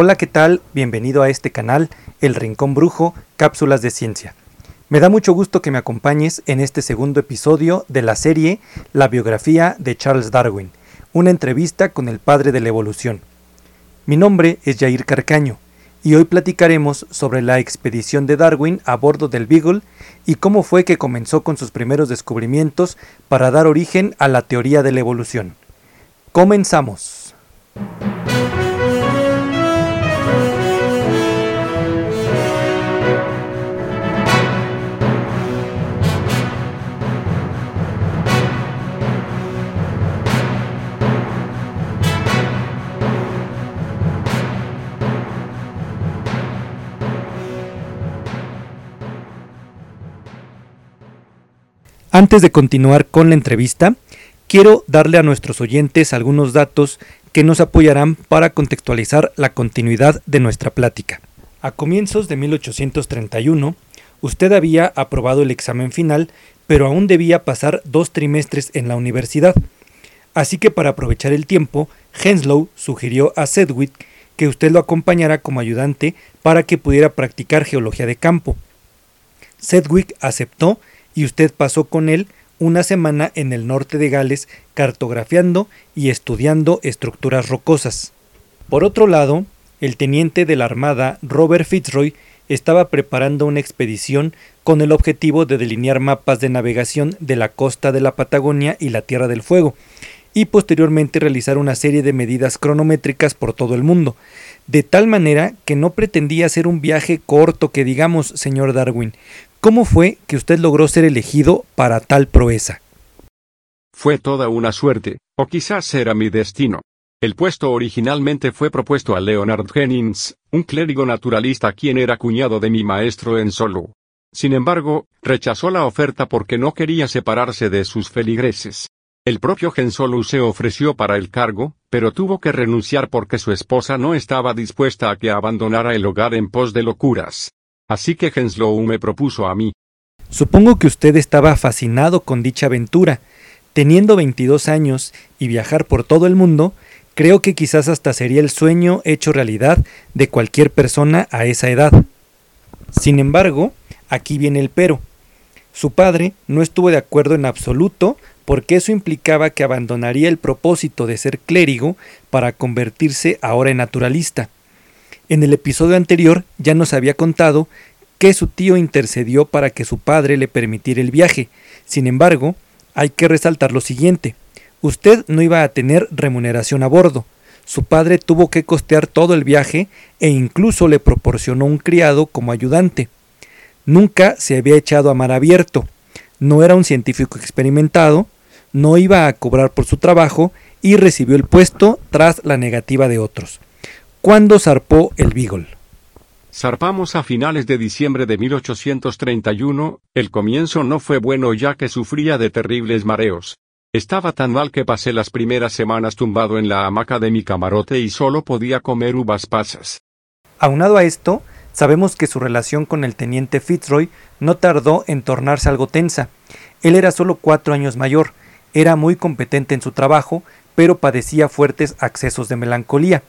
Hola, ¿qué tal? Bienvenido a este canal, El Rincón Brujo, Cápsulas de Ciencia. Me da mucho gusto que me acompañes en este segundo episodio de la serie La biografía de Charles Darwin, una entrevista con el padre de la evolución. Mi nombre es Jair Carcaño y hoy platicaremos sobre la expedición de Darwin a bordo del Beagle y cómo fue que comenzó con sus primeros descubrimientos para dar origen a la teoría de la evolución. Comenzamos. Antes de continuar con la entrevista, quiero darle a nuestros oyentes algunos datos que nos apoyarán para contextualizar la continuidad de nuestra plática. A comienzos de 1831, usted había aprobado el examen final, pero aún debía pasar dos trimestres en la universidad. Así que para aprovechar el tiempo, Henslow sugirió a Sedgwick que usted lo acompañara como ayudante para que pudiera practicar geología de campo. Sedgwick aceptó y usted pasó con él una semana en el norte de Gales cartografiando y estudiando estructuras rocosas. Por otro lado, el teniente de la Armada Robert Fitzroy estaba preparando una expedición con el objetivo de delinear mapas de navegación de la costa de la Patagonia y la Tierra del Fuego, y posteriormente realizar una serie de medidas cronométricas por todo el mundo, de tal manera que no pretendía hacer un viaje corto que digamos, señor Darwin, ¿Cómo fue que usted logró ser elegido para tal proeza? Fue toda una suerte, o quizás era mi destino. El puesto originalmente fue propuesto a Leonard Jennings, un clérigo naturalista quien era cuñado de mi maestro en Solo. Sin embargo, rechazó la oferta porque no quería separarse de sus feligreses. El propio Gensolu se ofreció para el cargo, pero tuvo que renunciar porque su esposa no estaba dispuesta a que abandonara el hogar en pos de locuras. Así que Henslow me propuso a mí. Supongo que usted estaba fascinado con dicha aventura. Teniendo 22 años y viajar por todo el mundo, creo que quizás hasta sería el sueño hecho realidad de cualquier persona a esa edad. Sin embargo, aquí viene el pero. Su padre no estuvo de acuerdo en absoluto porque eso implicaba que abandonaría el propósito de ser clérigo para convertirse ahora en naturalista. En el episodio anterior ya nos había contado que su tío intercedió para que su padre le permitiera el viaje. Sin embargo, hay que resaltar lo siguiente. Usted no iba a tener remuneración a bordo. Su padre tuvo que costear todo el viaje e incluso le proporcionó un criado como ayudante. Nunca se había echado a mar abierto. No era un científico experimentado, no iba a cobrar por su trabajo y recibió el puesto tras la negativa de otros. ¿Cuándo zarpó el Beagle? Zarpamos a finales de diciembre de 1831, el comienzo no fue bueno ya que sufría de terribles mareos. Estaba tan mal que pasé las primeras semanas tumbado en la hamaca de mi camarote y solo podía comer uvas pasas. Aunado a esto, sabemos que su relación con el teniente Fitzroy no tardó en tornarse algo tensa. Él era solo cuatro años mayor, era muy competente en su trabajo, pero padecía fuertes accesos de melancolía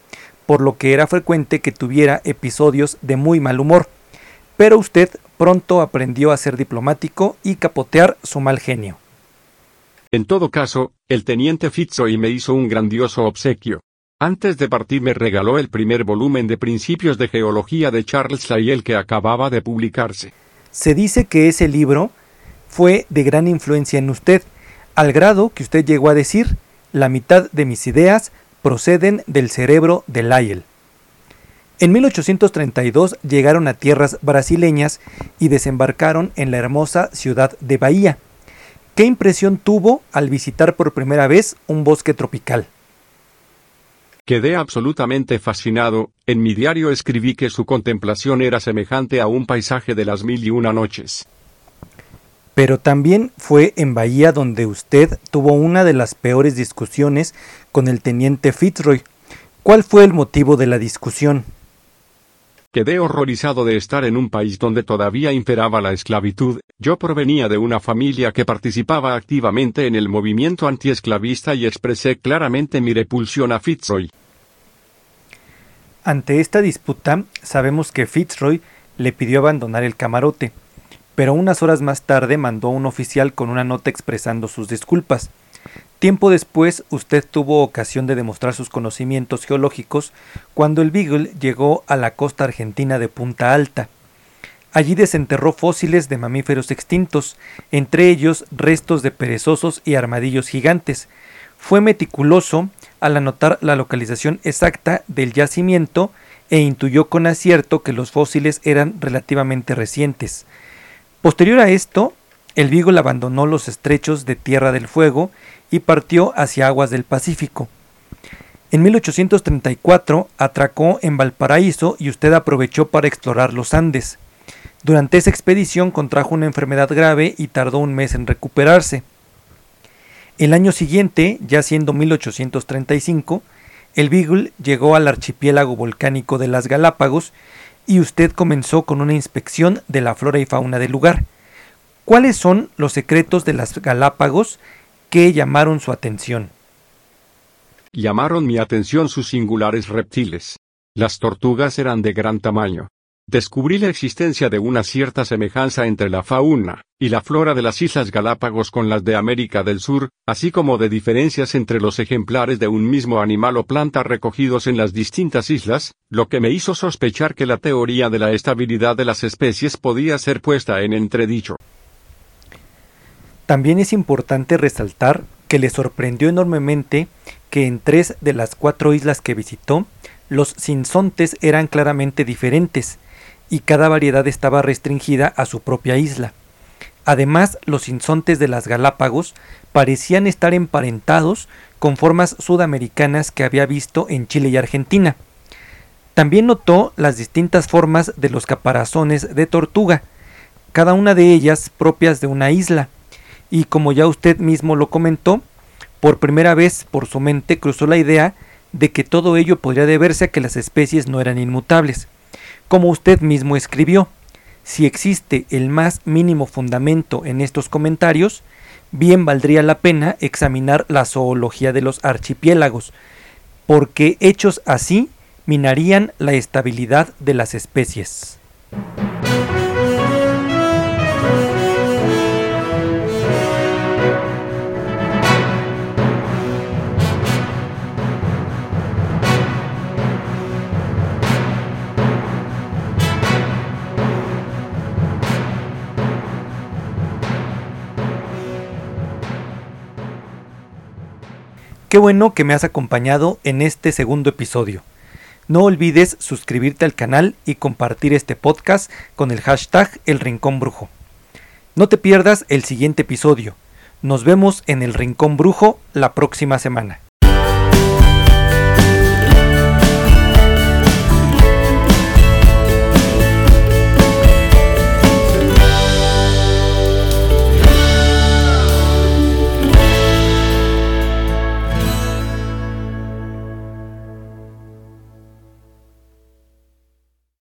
por lo que era frecuente que tuviera episodios de muy mal humor. Pero usted pronto aprendió a ser diplomático y capotear su mal genio. En todo caso, el teniente Fitzroy me hizo un grandioso obsequio. Antes de partir me regaló el primer volumen de Principios de Geología de Charles Lyell que acababa de publicarse. Se dice que ese libro fue de gran influencia en usted, al grado que usted llegó a decir, la mitad de mis ideas proceden del cerebro de Lyell. En 1832 llegaron a tierras brasileñas y desembarcaron en la hermosa ciudad de Bahía. ¿Qué impresión tuvo al visitar por primera vez un bosque tropical? Quedé absolutamente fascinado, en mi diario escribí que su contemplación era semejante a un paisaje de las mil y una noches. Pero también fue en Bahía donde usted tuvo una de las peores discusiones con el teniente Fitzroy. ¿Cuál fue el motivo de la discusión? Quedé horrorizado de estar en un país donde todavía imperaba la esclavitud. Yo provenía de una familia que participaba activamente en el movimiento antiesclavista y expresé claramente mi repulsión a Fitzroy. Ante esta disputa, sabemos que Fitzroy le pidió abandonar el camarote, pero unas horas más tarde mandó un oficial con una nota expresando sus disculpas. Tiempo después, usted tuvo ocasión de demostrar sus conocimientos geológicos cuando el Beagle llegó a la costa argentina de Punta Alta. Allí desenterró fósiles de mamíferos extintos, entre ellos restos de perezosos y armadillos gigantes. Fue meticuloso al anotar la localización exacta del yacimiento e intuyó con acierto que los fósiles eran relativamente recientes. Posterior a esto, el Beagle abandonó los estrechos de Tierra del Fuego y partió hacia aguas del Pacífico. En 1834 atracó en Valparaíso y usted aprovechó para explorar los Andes. Durante esa expedición contrajo una enfermedad grave y tardó un mes en recuperarse. El año siguiente, ya siendo 1835, el Beagle llegó al archipiélago volcánico de las Galápagos y usted comenzó con una inspección de la flora y fauna del lugar. ¿Cuáles son los secretos de las Galápagos que llamaron su atención? Llamaron mi atención sus singulares reptiles. Las tortugas eran de gran tamaño, descubrí la existencia de una cierta semejanza entre la fauna y la flora de las Islas Galápagos con las de América del Sur, así como de diferencias entre los ejemplares de un mismo animal o planta recogidos en las distintas islas, lo que me hizo sospechar que la teoría de la estabilidad de las especies podía ser puesta en entredicho. También es importante resaltar que le sorprendió enormemente que en tres de las cuatro islas que visitó, los sinsontes eran claramente diferentes, y cada variedad estaba restringida a su propia isla. Además, los insontes de las Galápagos parecían estar emparentados con formas sudamericanas que había visto en Chile y Argentina. También notó las distintas formas de los caparazones de tortuga, cada una de ellas propias de una isla, y como ya usted mismo lo comentó, por primera vez por su mente cruzó la idea de que todo ello podría deberse a que las especies no eran inmutables. Como usted mismo escribió, si existe el más mínimo fundamento en estos comentarios, bien valdría la pena examinar la zoología de los archipiélagos, porque hechos así minarían la estabilidad de las especies. Bueno que me has acompañado en este segundo episodio. No olvides suscribirte al canal y compartir este podcast con el hashtag El Rincón Brujo. No te pierdas el siguiente episodio. Nos vemos en el Rincón Brujo la próxima semana.